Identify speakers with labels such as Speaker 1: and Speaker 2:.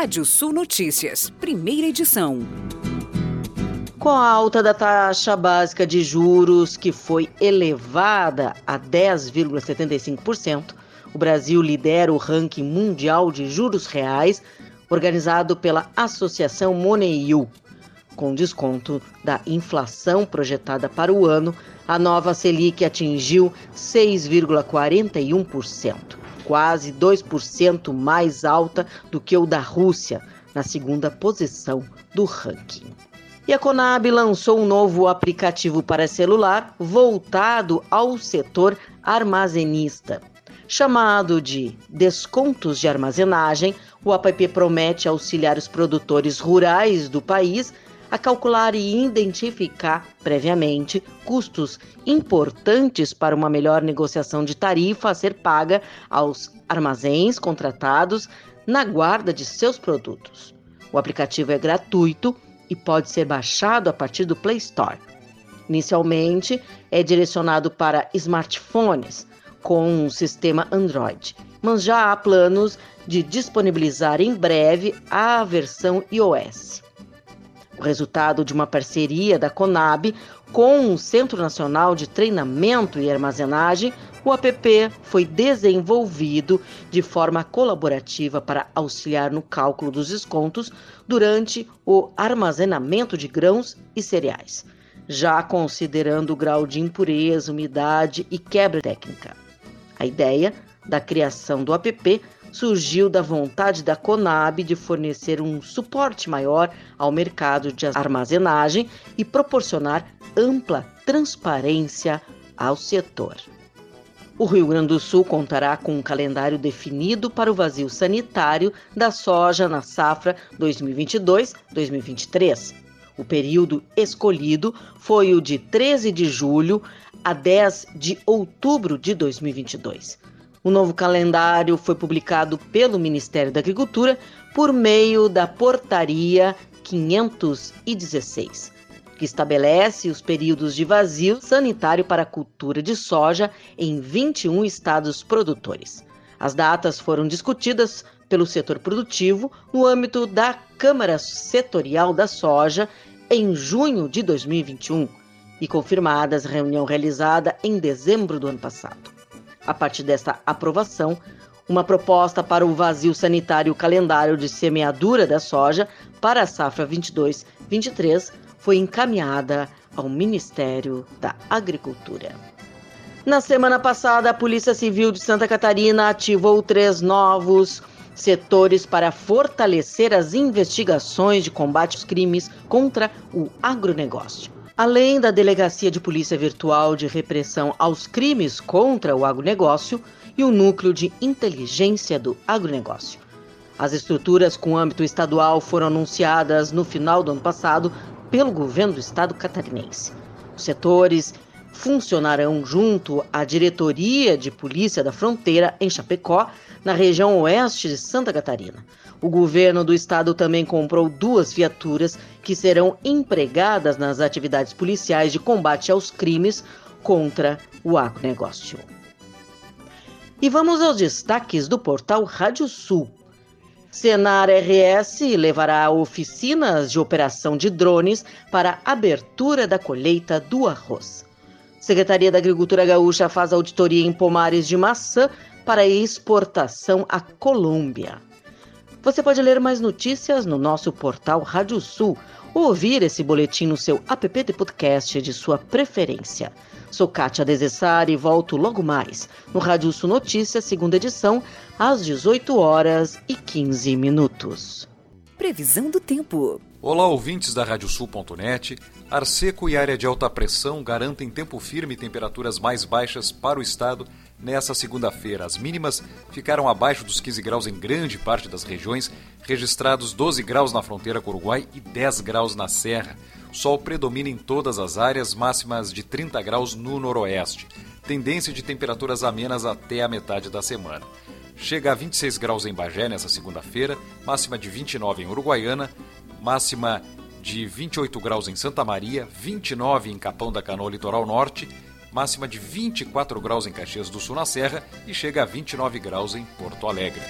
Speaker 1: Rádio Sul Notícias, primeira edição.
Speaker 2: Com a alta da taxa básica de juros, que foi elevada a 10,75%, o Brasil lidera o ranking mundial de juros reais, organizado pela Associação Moneiu. Com desconto da inflação projetada para o ano, a nova Selic atingiu 6,41%, quase 2% mais alta do que o da Rússia, na segunda posição do ranking. E a Conab lançou um novo aplicativo para celular voltado ao setor armazenista. Chamado de Descontos de Armazenagem, o app promete auxiliar os produtores rurais do país a calcular e identificar previamente custos importantes para uma melhor negociação de tarifa a ser paga aos armazéns contratados na guarda de seus produtos. O aplicativo é gratuito e pode ser baixado a partir do Play Store. Inicialmente, é direcionado para smartphones com um sistema Android, mas já há planos de disponibilizar em breve a versão iOS. O resultado de uma parceria da Conab com o Centro Nacional de Treinamento e Armazenagem, o app foi desenvolvido de forma colaborativa para auxiliar no cálculo dos descontos durante o armazenamento de grãos e cereais, já considerando o grau de impureza, umidade e quebra técnica. A ideia da criação do app surgiu da vontade da Conab de fornecer um suporte maior ao mercado de armazenagem e proporcionar ampla transparência ao setor. O Rio Grande do Sul contará com um calendário definido para o vazio sanitário da soja na safra 2022-2023. O período escolhido foi o de 13 de julho a 10 de outubro de 2022. O novo calendário foi publicado pelo Ministério da Agricultura por meio da Portaria 516, que estabelece os períodos de vazio sanitário para a cultura de soja em 21 estados produtores. As datas foram discutidas pelo setor produtivo no âmbito da Câmara Setorial da Soja em junho de 2021 e confirmadas reunião realizada em dezembro do ano passado. A partir desta aprovação, uma proposta para o vazio sanitário calendário de semeadura da soja para a safra 22-23 foi encaminhada ao Ministério da Agricultura. Na semana passada, a Polícia Civil de Santa Catarina ativou três novos setores para fortalecer as investigações de combate aos crimes contra o agronegócio. Além da Delegacia de Polícia Virtual de Repressão aos Crimes contra o Agronegócio e o Núcleo de Inteligência do Agronegócio. As estruturas com âmbito estadual foram anunciadas no final do ano passado pelo governo do estado catarinense. Os setores funcionarão junto à Diretoria de Polícia da Fronteira em Chapecó, na região oeste de Santa Catarina. O governo do estado também comprou duas viaturas que serão empregadas nas atividades policiais de combate aos crimes contra o agronegócio. E vamos aos destaques do portal Rádio Sul. Senar RS levará oficinas de operação de drones para abertura da colheita do arroz. Secretaria da Agricultura Gaúcha faz auditoria em pomares de maçã para exportação à Colômbia. Você pode ler mais notícias no nosso portal Rádio Sul ou ouvir esse boletim no seu app de podcast de sua preferência. Sou Kátia Desessari e volto logo mais no Rádio Sul Notícias, segunda edição, às 18 horas e 15 minutos.
Speaker 1: Previsão do tempo.
Speaker 3: Olá, ouvintes da Radiosul.net. Ar seco e área de alta pressão garantem tempo firme e temperaturas mais baixas para o estado nessa segunda-feira. As mínimas ficaram abaixo dos 15 graus em grande parte das regiões, registrados 12 graus na fronteira com o Uruguai e 10 graus na Serra. O sol predomina em todas as áreas, máximas de 30 graus no noroeste. Tendência de temperaturas amenas até a metade da semana. Chega a 26 graus em Bagé nessa segunda-feira, máxima de 29 em Uruguaiana, máxima de 28 graus em Santa Maria, 29 em Capão da Canoa, litoral norte, máxima de 24 graus em Caxias do Sul na Serra e chega a 29 graus em Porto Alegre.